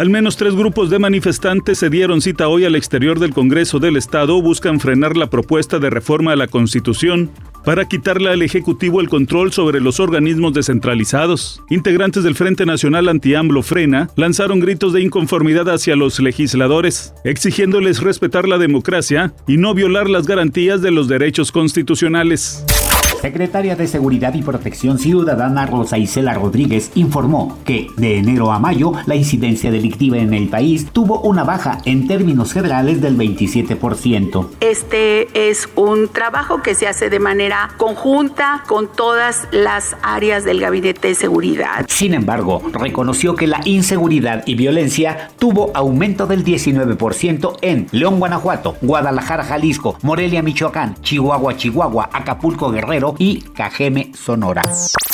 Al menos tres grupos de manifestantes se dieron cita hoy al exterior del Congreso del Estado. Buscan frenar la propuesta de reforma a la Constitución para quitarle al Ejecutivo el control sobre los organismos descentralizados. Integrantes del Frente Nacional Anti-AMLO Frena lanzaron gritos de inconformidad hacia los legisladores, exigiéndoles respetar la democracia y no violar las garantías de los derechos constitucionales. Secretaria de Seguridad y Protección Ciudadana Rosa Isela Rodríguez informó que de enero a mayo la incidencia delictiva en el país tuvo una baja en términos generales del 27%. Este es un trabajo que se hace de manera conjunta con todas las áreas del Gabinete de Seguridad. Sin embargo, reconoció que la inseguridad y violencia tuvo aumento del 19% en León, Guanajuato, Guadalajara, Jalisco, Morelia, Michoacán, Chihuahua, Chihuahua, Acapulco, Guerrero, y Cajeme Sonora.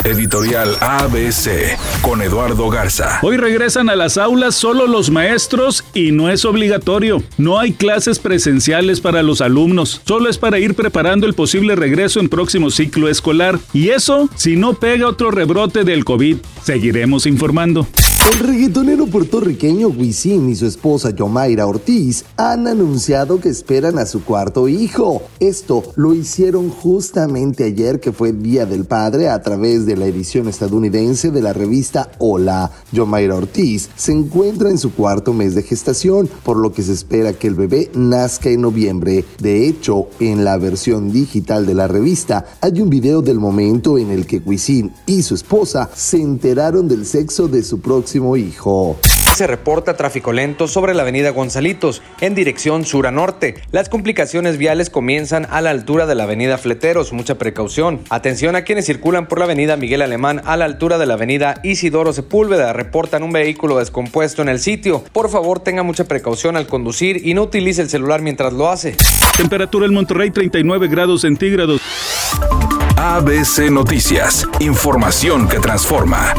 Editorial ABC con Eduardo Garza. Hoy regresan a las aulas solo los maestros y no es obligatorio. No hay clases presenciales para los alumnos, solo es para ir preparando el posible regreso en próximo ciclo escolar. Y eso si no pega otro rebrote del COVID. Seguiremos informando. El reggaetonero puertorriqueño Wisin y su esposa Yomaira Ortiz han anunciado que esperan a su cuarto hijo. Esto lo hicieron justamente ayer que fue Día del Padre a través de la edición estadounidense de la revista Hola. Yomaira Ortiz se encuentra en su cuarto mes de gestación, por lo que se espera que el bebé nazca en noviembre. De hecho, en la versión digital de la revista hay un video del momento en el que Wisin y su esposa se enteraron del sexo de su próximo hijo. Se reporta tráfico lento sobre la avenida Gonzalitos en dirección sur a norte. Las complicaciones viales comienzan a la altura de la avenida Fleteros. Mucha precaución. Atención a quienes circulan por la avenida Miguel Alemán a la altura de la avenida Isidoro Sepúlveda. Reportan un vehículo descompuesto en el sitio. Por favor, tenga mucha precaución al conducir y no utilice el celular mientras lo hace. Temperatura en Monterrey 39 grados centígrados. ABC Noticias. Información que transforma.